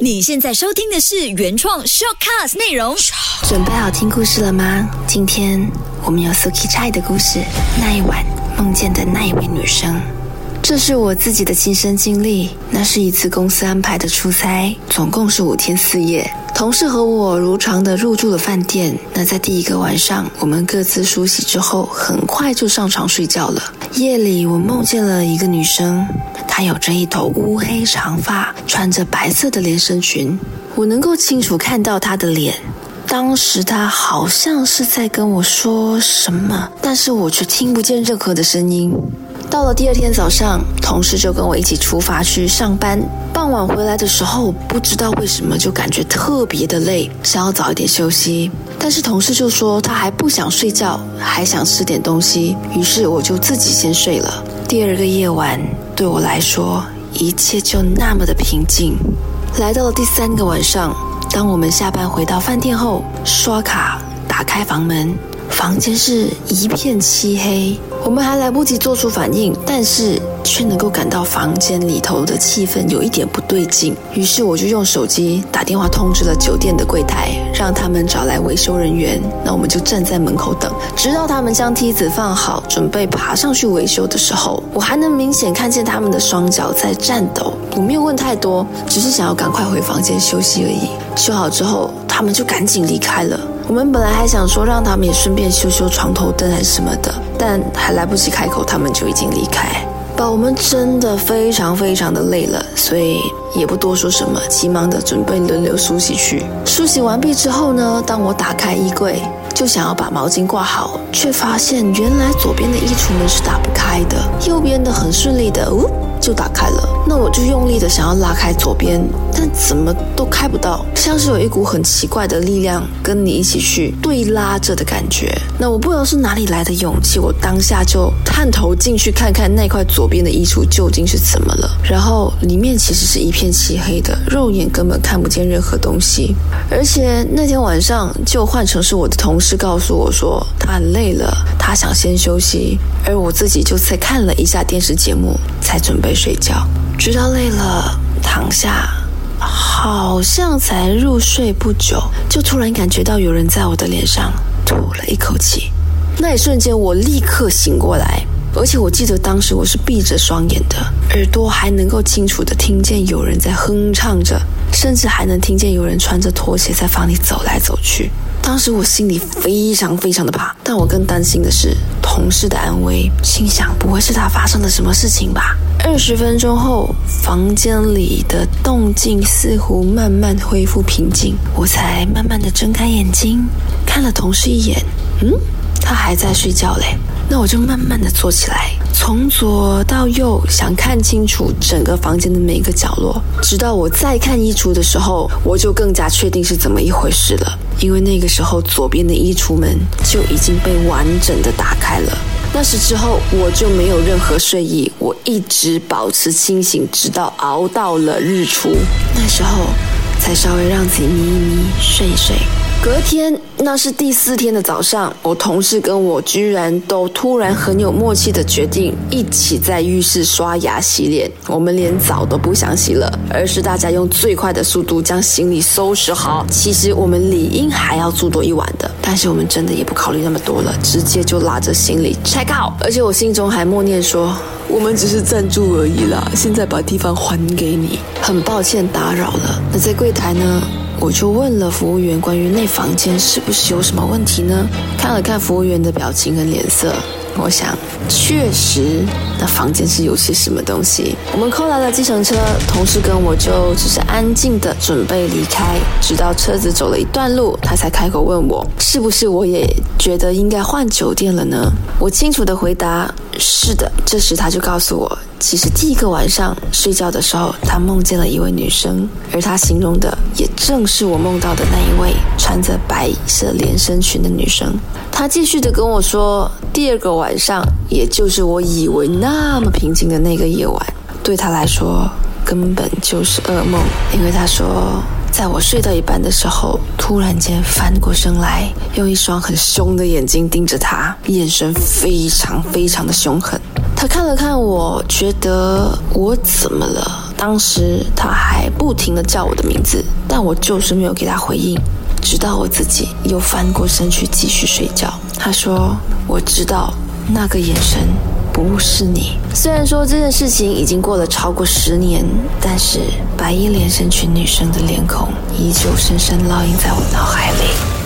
你现在收听的是原创 shortcast 内容。准备好听故事了吗？今天我们有 Suki Chai 的故事。那一晚梦见的那一位女生，这是我自己的亲身经历。那是一次公司安排的出差，总共是五天四夜。同事和我如常的入住了饭店。那在第一个晚上，我们各自梳洗之后，很快就上床睡觉了。夜里，我梦见了一个女生。她有着一头乌黑长发，穿着白色的连身裙，我能够清楚看到她的脸。当时她好像是在跟我说什么，但是我却听不见任何的声音。到了第二天早上，同事就跟我一起出发去上班。傍晚回来的时候，不知道为什么就感觉特别的累，想要早一点休息。但是同事就说他还不想睡觉，还想吃点东西，于是我就自己先睡了。第二个夜晚。对我来说，一切就那么的平静。来到了第三个晚上，当我们下班回到饭店后，刷卡打开房门，房间是一片漆黑。我们还来不及做出反应，但是却能够感到房间里头的气氛有一点不对劲。于是我就用手机打电话通知了酒店的柜台，让他们找来维修人员。那我们就站在门口等，直到他们将梯子放好，准备爬上去维修的时候，我还能明显看见他们的双脚在颤抖。我没有问太多，只是想要赶快回房间休息而已。修好之后，他们就赶紧离开了。我们本来还想说让他们也顺便修修床头灯还是什么的。但还来不及开口，他们就已经离开，把我们真的非常非常的累了，所以也不多说什么，急忙的准备轮流梳洗去。梳洗完毕之后呢，当我打开衣柜，就想要把毛巾挂好，却发现原来左边的衣橱门是打不开的，右边的很顺利的，呜。就打开了，那我就用力的想要拉开左边，但怎么都开不到，像是有一股很奇怪的力量跟你一起去对拉着的感觉。那我不知道是哪里来的勇气，我当下就探头进去看看那块左边的衣橱究竟是怎么了。然后里面其实是一片漆黑的，肉眼根本看不见任何东西。而且那天晚上就换成是我的同事告诉我说他很累了，他想先休息，而我自己就才看了一下电视节目，才准备。睡觉，直到累了躺下，好像才入睡不久，就突然感觉到有人在我的脸上 吐了一口气。那一瞬间，我立刻醒过来，而且我记得当时我是闭着双眼的，耳朵还能够清楚的听见有人在哼唱着，甚至还能听见有人穿着拖鞋在房里走来走去。当时我心里非常非常的怕，但我更担心的是同事的安危，心想不会是他发生了什么事情吧。二十分钟后，房间里的动静似乎慢慢恢复平静，我才慢慢的睁开眼睛，看了同事一眼，嗯，他还在睡觉嘞。那我就慢慢的坐起来，从左到右想看清楚整个房间的每一个角落，直到我再看衣橱的时候，我就更加确定是怎么一回事了。因为那个时候左边的衣橱门就已经被完整的打开了。那时之后我就没有任何睡意，我一直保持清醒，直到熬到了日出，那时候才稍微让自己眯一眯，睡一睡。隔天，那是第四天的早上，我同事跟我居然都突然很有默契的决定一起在浴室刷牙洗脸。我们连澡都不想洗了，而是大家用最快的速度将行李收拾好。其实我们理应还要住多一晚的，但是我们真的也不考虑那么多了，直接就拉着行李 check out。而且我心中还默念说：“我们只是暂住而已啦，现在把地方还给你。”很抱歉打扰了。那在柜台呢？我就问了服务员关于那房间是不是有什么问题呢？看了看服务员的表情跟脸色，我想确实那房间是有些什么东西。我们扣来了计程车，同事跟我就只是安静的准备离开，直到车子走了一段路，他才开口问我是不是我也觉得应该换酒店了呢？我清楚的回答是的。这时他就告诉我。其实第一个晚上睡觉的时候，他梦见了一位女生，而他形容的也正是我梦到的那一位穿着白色连身裙的女生。他继续的跟我说，第二个晚上，也就是我以为那么平静的那个夜晚，对他来说根本就是噩梦，因为他说，在我睡到一半的时候，突然间翻过身来，用一双很凶的眼睛盯着他，眼神非常非常的凶狠。他看了看我，觉得我怎么了？当时他还不停地叫我的名字，但我就是没有给他回应，直到我自己又翻过身去继续睡觉。他说：“我知道那个眼神不是你。”虽然说这件事情已经过了超过十年，但是白衣连身裙女生的脸孔依旧深深烙印在我脑海里。